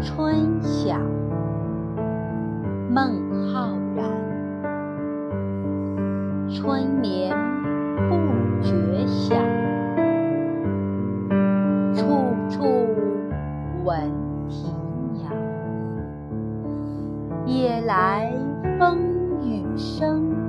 春晓孟浩然春眠不觉晓处处闻啼鸟。夜来风雨声